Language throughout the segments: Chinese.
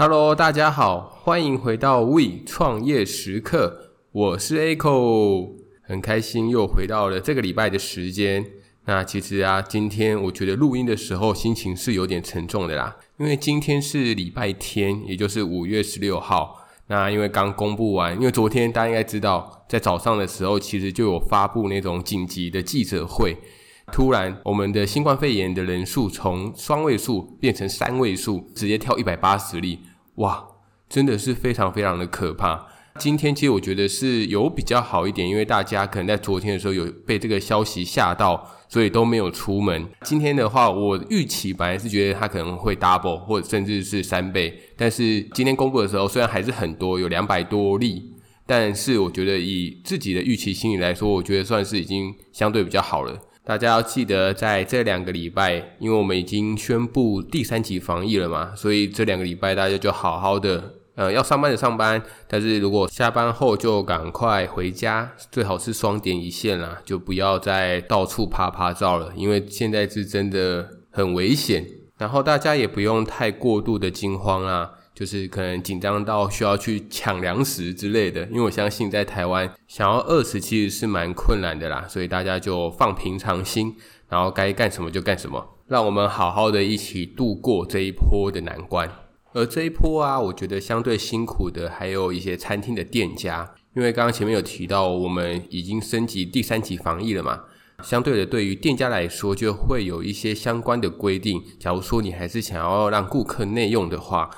Hello，大家好，欢迎回到 We 创业时刻，我是 Echo，很开心又回到了这个礼拜的时间。那其实啊，今天我觉得录音的时候心情是有点沉重的啦，因为今天是礼拜天，也就是五月十六号。那因为刚公布完，因为昨天大家应该知道，在早上的时候其实就有发布那种紧急的记者会。突然，我们的新冠肺炎的人数从双位数变成三位数，直接跳一百八十例，哇，真的是非常非常的可怕。今天其实我觉得是有比较好一点，因为大家可能在昨天的时候有被这个消息吓到。所以都没有出门。今天的话，我预期本来是觉得它可能会 double 或者甚至是三倍，但是今天公布的时候，虽然还是很多，有两百多例，但是我觉得以自己的预期心理来说，我觉得算是已经相对比较好了。大家要记得，在这两个礼拜，因为我们已经宣布第三级防疫了嘛，所以这两个礼拜大家就好好的。呃，要上班的上班，但是如果下班后就赶快回家，最好是双点一线啦，就不要再到处趴趴走了，因为现在是真的很危险。然后大家也不用太过度的惊慌啦，就是可能紧张到需要去抢粮食之类的，因为我相信在台湾想要饿死其实是蛮困难的啦，所以大家就放平常心，然后该干什么就干什么，让我们好好的一起度过这一波的难关。而这一波啊，我觉得相对辛苦的还有一些餐厅的店家，因为刚刚前面有提到，我们已经升级第三级防疫了嘛。相对的，对于店家来说，就会有一些相关的规定。假如说你还是想要让顾客内用的话，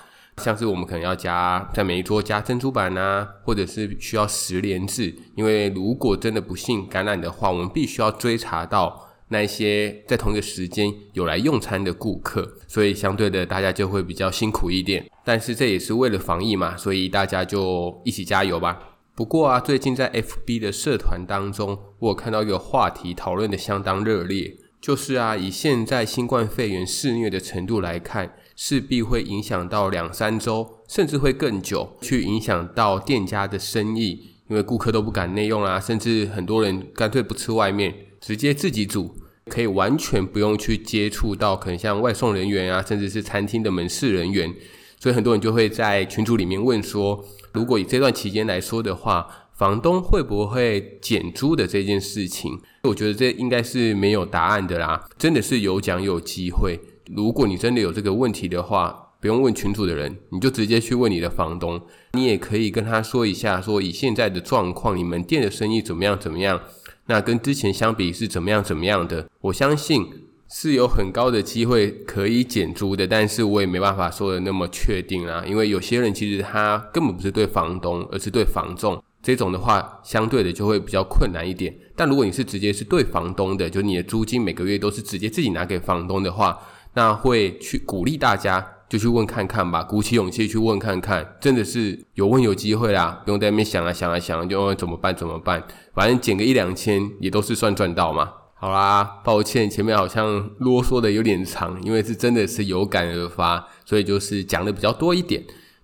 像是我们可能要加在每一桌加珍珠板啊，或者是需要十连制，因为如果真的不幸感染的话，我们必须要追查到。那些在同一个时间有来用餐的顾客，所以相对的大家就会比较辛苦一点。但是这也是为了防疫嘛，所以大家就一起加油吧。不过啊，最近在 FB 的社团当中，我有看到一个话题讨论的相当热烈，就是啊，以现在新冠肺炎肆虐的程度来看，势必会影响到两三周，甚至会更久，去影响到店家的生意，因为顾客都不敢内用啊，甚至很多人干脆不吃外面，直接自己煮。可以完全不用去接触到可能像外送人员啊，甚至是餐厅的门市人员，所以很多人就会在群组里面问说，如果以这段期间来说的话，房东会不会减租的这件事情？我觉得这应该是没有答案的啦，真的是有奖有机会。如果你真的有这个问题的话，不用问群主的人，你就直接去问你的房东，你也可以跟他说一下，说以现在的状况，你们店的生意怎么样怎么样。那跟之前相比是怎么样怎么样的？我相信是有很高的机会可以减租的，但是我也没办法说的那么确定啦。因为有些人其实他根本不是对房东，而是对房仲，这种的话相对的就会比较困难一点。但如果你是直接是对房东的，就你的租金每个月都是直接自己拿给房东的话，那会去鼓励大家。就去问看看吧，鼓起勇气去问看看，真的是有问有机会啦，不用在那边想啊想啊想，就问怎么办怎么办，反正减个一两千也都是算赚到嘛。好啦，抱歉前面好像啰嗦的有点长，因为是真的是有感而发，所以就是讲的比较多一点。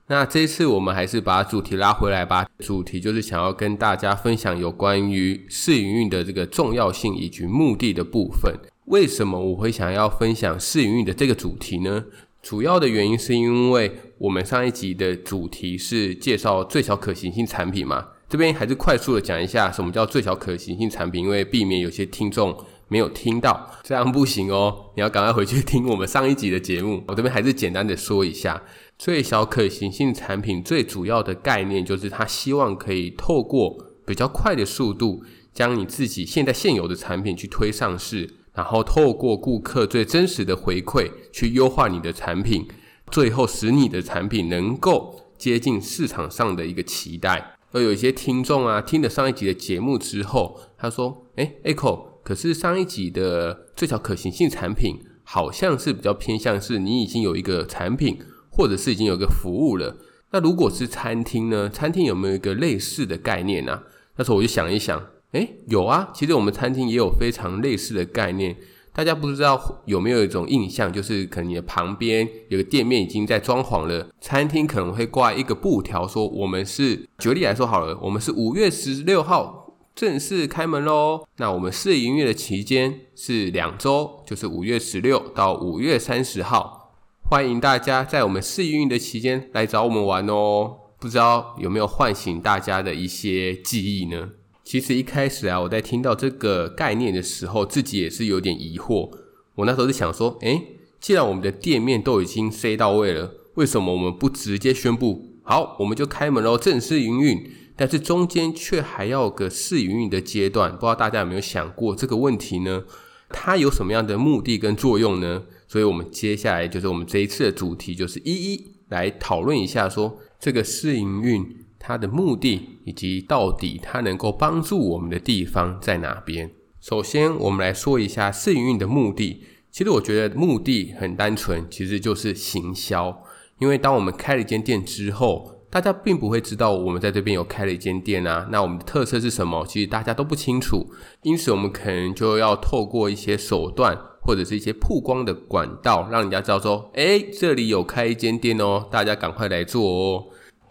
那这一次我们还是把主题拉回来吧，主题就是想要跟大家分享有关于试营运的这个重要性以及目的的部分。为什么我会想要分享试营运的这个主题呢？主要的原因是因为我们上一集的主题是介绍最小可行性产品嘛，这边还是快速的讲一下什么叫最小可行性产品，因为避免有些听众没有听到，这样不行哦，你要赶快回去听我们上一集的节目。我这边还是简单的说一下，最小可行性产品最主要的概念就是它希望可以透过比较快的速度，将你自己现在现有的产品去推上市。然后透过顾客最真实的回馈去优化你的产品，最后使你的产品能够接近市场上的一个期待。而有一些听众啊，听了上一集的节目之后，他说：“诶，Echo，可是上一集的最小可行性产品好像是比较偏向是你已经有一个产品，或者是已经有一个服务了。那如果是餐厅呢？餐厅有没有一个类似的概念呢？”那时候我就想一想。诶，有啊，其实我们餐厅也有非常类似的概念。大家不知道有没有一种印象，就是可能你的旁边有个店面已经在装潢了，餐厅可能会挂一个布条，说我们是，举例来说好了，我们是五月十六号正式开门喽。那我们试营业的期间是两周，就是五月十六到五月三十号，欢迎大家在我们试营运的期间来找我们玩哦。不知道有没有唤醒大家的一些记忆呢？其实一开始啊，我在听到这个概念的时候，自己也是有点疑惑。我那时候是想说，诶，既然我们的店面都已经塞到位了，为什么我们不直接宣布好，我们就开门喽，正式营运？但是中间却还要个试营运的阶段，不知道大家有没有想过这个问题呢？它有什么样的目的跟作用呢？所以我们接下来就是我们这一次的主题，就是一一来讨论一下说，说这个试营运。它的目的以及到底它能够帮助我们的地方在哪边？首先，我们来说一下试营运的目的。其实我觉得目的很单纯，其实就是行销。因为当我们开了一间店之后，大家并不会知道我们在这边有开了一间店啊。那我们的特色是什么？其实大家都不清楚。因此，我们可能就要透过一些手段或者是一些曝光的管道，让人家知道说：哎，这里有开一间店哦，大家赶快来做哦。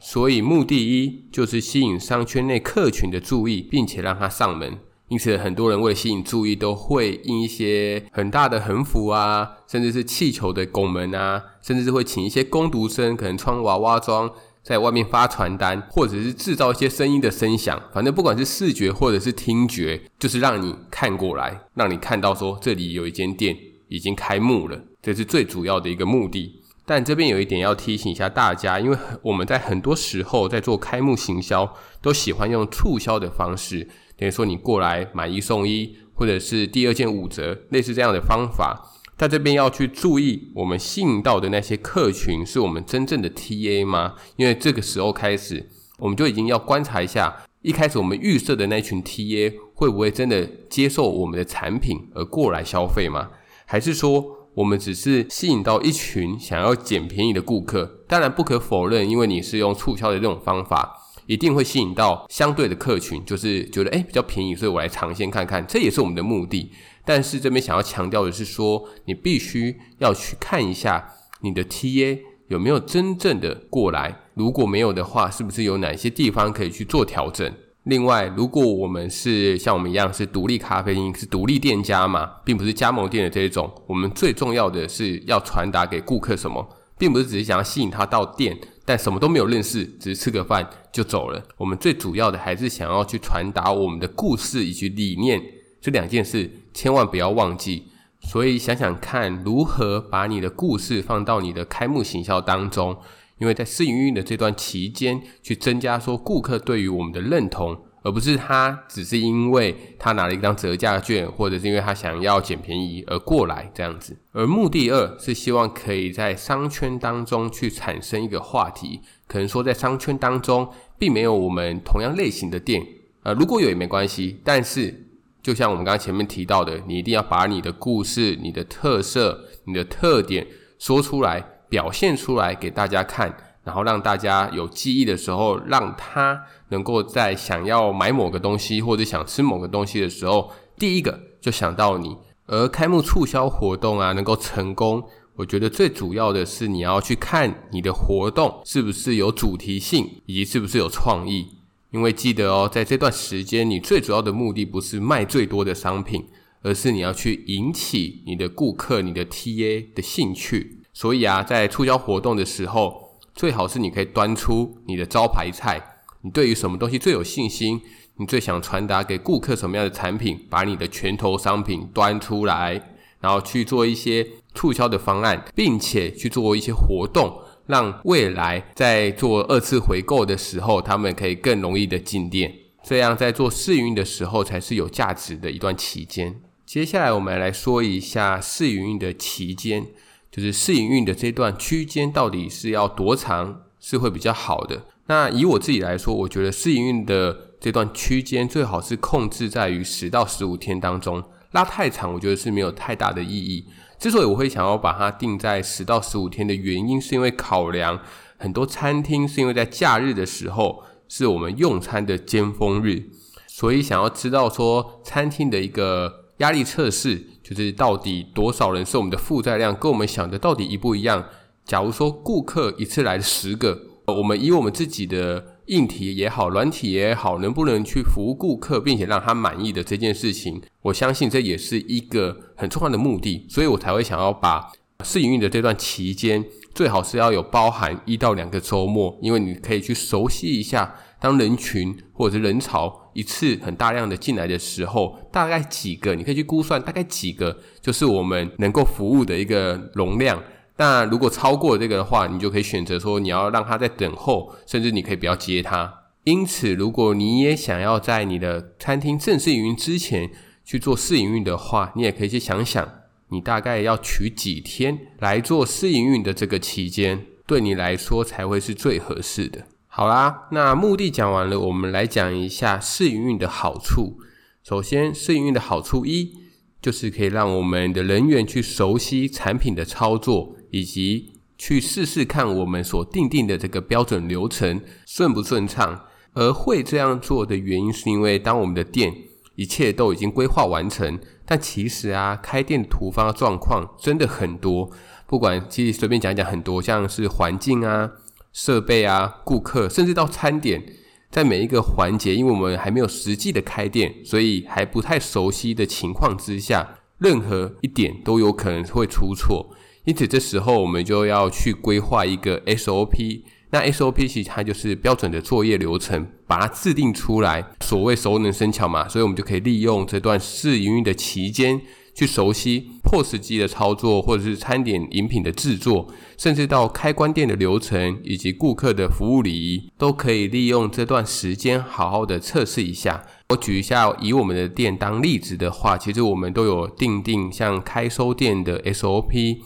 所以目的一就是吸引商圈内客群的注意，并且让他上门。因此，很多人为了吸引注意，都会印一些很大的横幅啊，甚至是气球的拱门啊，甚至是会请一些工读生，可能穿娃娃装，在外面发传单，或者是制造一些声音的声响。反正不管是视觉或者是听觉，就是让你看过来，让你看到说这里有一间店已经开幕了，这是最主要的一个目的。但这边有一点要提醒一下大家，因为我们在很多时候在做开幕行销，都喜欢用促销的方式，等于说你过来买一送一，或者是第二件五折，类似这样的方法。在这边要去注意，我们吸引到的那些客群是我们真正的 TA 吗？因为这个时候开始，我们就已经要观察一下，一开始我们预设的那群 TA 会不会真的接受我们的产品而过来消费吗？还是说，我们只是吸引到一群想要捡便宜的顾客，当然不可否认，因为你是用促销的这种方法，一定会吸引到相对的客群，就是觉得诶比较便宜，所以我来尝鲜看看，这也是我们的目的。但是这边想要强调的是说，你必须要去看一下你的 TA 有没有真正的过来，如果没有的话，是不是有哪些地方可以去做调整？另外，如果我们是像我们一样是独立咖啡因，是独立店家嘛，并不是加盟店的这一种，我们最重要的是要传达给顾客什么，并不是只是想要吸引他到店，但什么都没有认识，只是吃个饭就走了。我们最主要的还是想要去传达我们的故事以及理念，这两件事千万不要忘记。所以想想看，如何把你的故事放到你的开幕行销当中。因为在试营运的这段期间，去增加说顾客对于我们的认同，而不是他只是因为他拿了一张折价券，或者是因为他想要捡便宜而过来这样子。而目的二是希望可以在商圈当中去产生一个话题，可能说在商圈当中并没有我们同样类型的店，呃，如果有也没关系。但是就像我们刚刚前面提到的，你一定要把你的故事、你的特色、你的特点说出来。表现出来给大家看，然后让大家有记忆的时候，让他能够在想要买某个东西或者想吃某个东西的时候，第一个就想到你。而开幕促销活动啊，能够成功，我觉得最主要的是你要去看你的活动是不是有主题性，以及是不是有创意。因为记得哦，在这段时间，你最主要的目的不是卖最多的商品，而是你要去引起你的顾客、你的 TA 的兴趣。所以啊，在促销活动的时候，最好是你可以端出你的招牌菜。你对于什么东西最有信心？你最想传达给顾客什么样的产品？把你的拳头商品端出来，然后去做一些促销的方案，并且去做一些活动，让未来在做二次回购的时候，他们可以更容易的进店。这样在做试营运的时候，才是有价值的一段期间。接下来，我们来说一下试营运的期间。就是试营运的这段区间到底是要多长是会比较好的？那以我自己来说，我觉得试营运的这段区间最好是控制在于十到十五天当中，拉太长我觉得是没有太大的意义。之所以我会想要把它定在十到十五天的原因，是因为考量很多餐厅是因为在假日的时候是我们用餐的尖峰日，所以想要知道说餐厅的一个压力测试。就是到底多少人是我们的负载量，跟我们想的到底一不一样？假如说顾客一次来十个，我们以我们自己的硬体也好，软体也好，能不能去服务顾客，并且让他满意的这件事情，我相信这也是一个很重要的目的，所以我才会想要把试营运的这段期间，最好是要有包含一到两个周末，因为你可以去熟悉一下，当人群或者是人潮一次很大量的进来的时候，大概几个，你可以去估算大概几个，就是我们能够服务的一个容量。那如果超过这个的话，你就可以选择说你要让他在等候，甚至你可以不要接他。因此，如果你也想要在你的餐厅正式营运之前去做试营运的话，你也可以去想想，你大概要取几天来做试营运的这个期间，对你来说才会是最合适的。好啦，那目的讲完了，我们来讲一下试营运的好处。首先，试营运的好处一就是可以让我们的人员去熟悉产品的操作。以及去试试看我们所定定的这个标准流程顺不顺畅，而会这样做的原因是因为当我们的店一切都已经规划完成，但其实啊，开店突发状况真的很多，不管其实随便讲一讲很多，像是环境啊、设备啊、顾客，甚至到餐点，在每一个环节，因为我们还没有实际的开店，所以还不太熟悉的情况之下，任何一点都有可能会出错。因此，这时候我们就要去规划一个 SOP。那 SOP 其实它就是标准的作业流程，把它制定出来。所谓熟能生巧嘛，所以我们就可以利用这段试营运的期间，去熟悉 POS 机的操作，或者是餐点饮品的制作，甚至到开关店的流程以及顾客的服务礼仪，都可以利用这段时间好好的测试一下。我举一下，以我们的店当例子的话，其实我们都有订定像开收店的 SOP。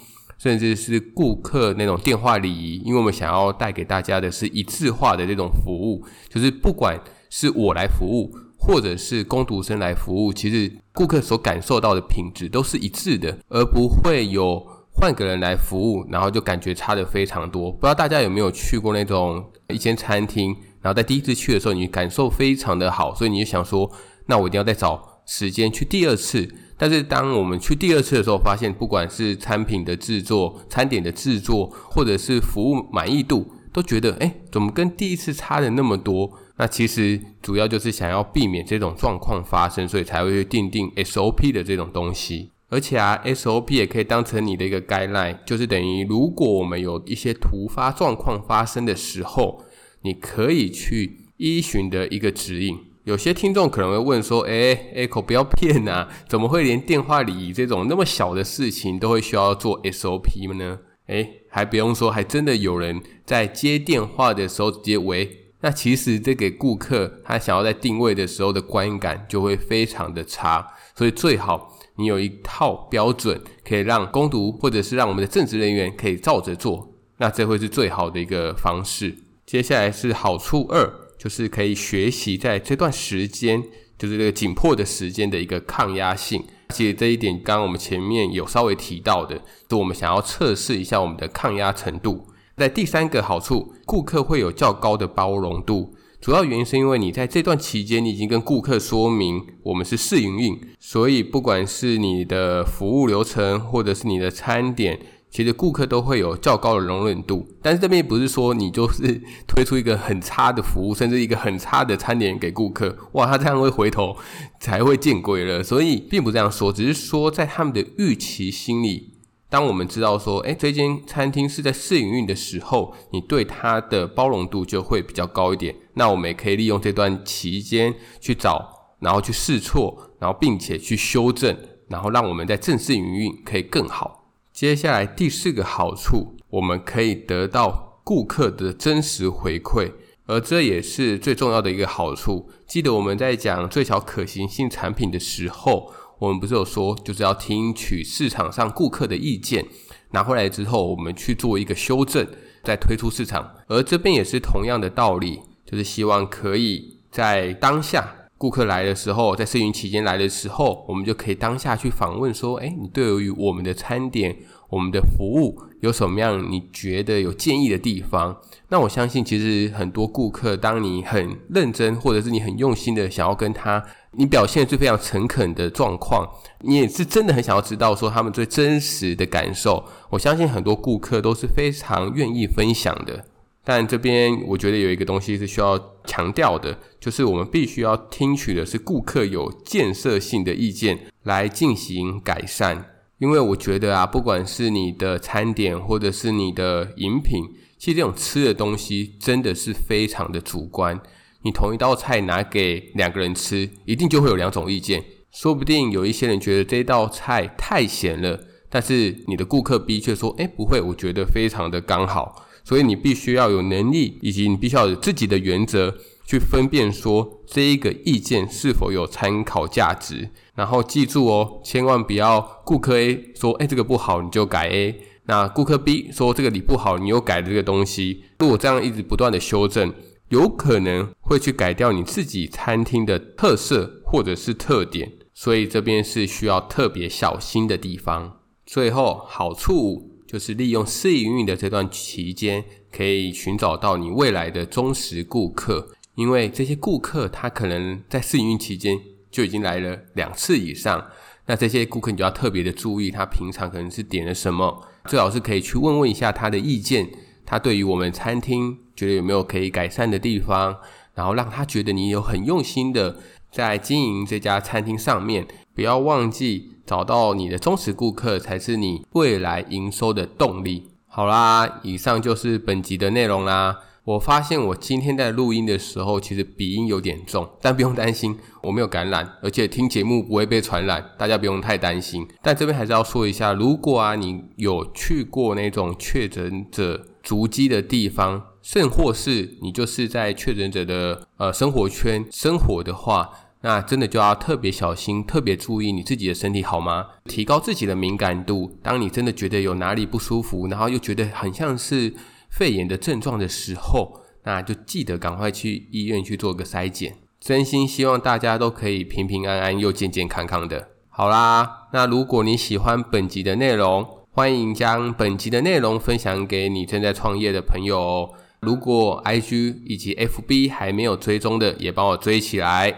甚至是顾客那种电话礼仪，因为我们想要带给大家的是一致化的这种服务，就是不管是我来服务，或者是工读生来服务，其实顾客所感受到的品质都是一致的，而不会有换个人来服务，然后就感觉差的非常多。不知道大家有没有去过那种一间餐厅，然后在第一次去的时候，你感受非常的好，所以你就想说，那我一定要再找时间去第二次。但是当我们去第二次的时候，发现不管是产品的制作、餐点的制作，或者是服务满意度，都觉得诶，怎么跟第一次差的那么多？那其实主要就是想要避免这种状况发生，所以才会去订定 SOP 的这种东西。而且啊，SOP 也可以当成你的一个 guideline，就是等于如果我们有一些突发状况发生的时候，你可以去依循的一个指引。有些听众可能会问说：“诶，Echo 不要骗呐，怎么会连电话礼仪这种那么小的事情都会需要做 SOP 呢？”诶，还不用说，还真的有人在接电话的时候直接喂。那其实这给顾客他想要在定位的时候的观感就会非常的差，所以最好你有一套标准，可以让攻读或者是让我们的正职人员可以照着做，那这会是最好的一个方式。接下来是好处二。就是可以学习在这段时间，就是这个紧迫的时间的一个抗压性。其实这一点，刚刚我们前面有稍微提到的，就我们想要测试一下我们的抗压程度。在第三个好处，顾客会有较高的包容度。主要原因是因为你在这段期间，你已经跟顾客说明我们是试营运，所以不管是你的服务流程，或者是你的餐点。其实顾客都会有较高的容忍度，但是这边不是说你就是推出一个很差的服务，甚至一个很差的餐点给顾客，哇，他这样会回头才会见鬼了。所以并不这样说，只是说在他们的预期心里，当我们知道说，诶，这间餐厅是在试营运的时候，你对它的包容度就会比较高一点。那我们也可以利用这段期间去找，然后去试错，然后并且去修正，然后让我们在正式营运可以更好。接下来第四个好处，我们可以得到顾客的真实回馈，而这也是最重要的一个好处。记得我们在讲最小可行性产品的时候，我们不是有说，就是要听取市场上顾客的意见，拿回来之后，我们去做一个修正，再推出市场。而这边也是同样的道理，就是希望可以在当下。顾客来的时候，在试营期间来的时候，我们就可以当下去访问说：“哎，你对于我们的餐点、我们的服务有什么样你觉得有建议的地方？”那我相信，其实很多顾客，当你很认真，或者是你很用心的想要跟他，你表现最非常诚恳的状况，你也是真的很想要知道说他们最真实的感受。我相信很多顾客都是非常愿意分享的。但这边我觉得有一个东西是需要强调的，就是我们必须要听取的是顾客有建设性的意见来进行改善。因为我觉得啊，不管是你的餐点或者是你的饮品，其实这种吃的东西真的是非常的主观。你同一道菜拿给两个人吃，一定就会有两种意见。说不定有一些人觉得这道菜太咸了，但是你的顾客 B 却说：“诶，不会，我觉得非常的刚好。”所以你必须要有能力，以及你必须要有自己的原则，去分辨说这一个意见是否有参考价值。然后记住哦，千万不要顾客 A 说：“诶，这个不好，你就改 A。”那顾客 B 说：“这个你不好，你又改这个东西。”如果这样一直不断的修正，有可能会去改掉你自己餐厅的特色或者是特点。所以这边是需要特别小心的地方。最后，好处就是利用试营运的这段期间，可以寻找到你未来的忠实顾客。因为这些顾客他可能在试营运期间就已经来了两次以上，那这些顾客你就要特别的注意，他平常可能是点了什么，最好是可以去问问一下他的意见，他对于我们餐厅觉得有没有可以改善的地方，然后让他觉得你有很用心的。在经营这家餐厅上面，不要忘记找到你的忠实顾客，才是你未来营收的动力。好啦，以上就是本集的内容啦。我发现我今天在录音的时候，其实鼻音有点重，但不用担心，我没有感染，而且听节目不会被传染，大家不用太担心。但这边还是要说一下，如果啊你有去过那种确诊者足迹的地方，甚或是你就是在确诊者的呃生活圈生活的话，那真的就要特别小心，特别注意你自己的身体好吗？提高自己的敏感度。当你真的觉得有哪里不舒服，然后又觉得很像是肺炎的症状的时候，那就记得赶快去医院去做个筛检。真心希望大家都可以平平安安又健健康康的。好啦，那如果你喜欢本集的内容，欢迎将本集的内容分享给你正在创业的朋友哦。如果 IG 以及 FB 还没有追踪的，也帮我追起来。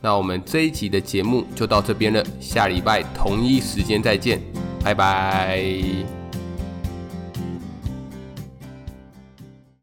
那我们这一集的节目就到这边了，下礼拜同一时间再见，拜拜。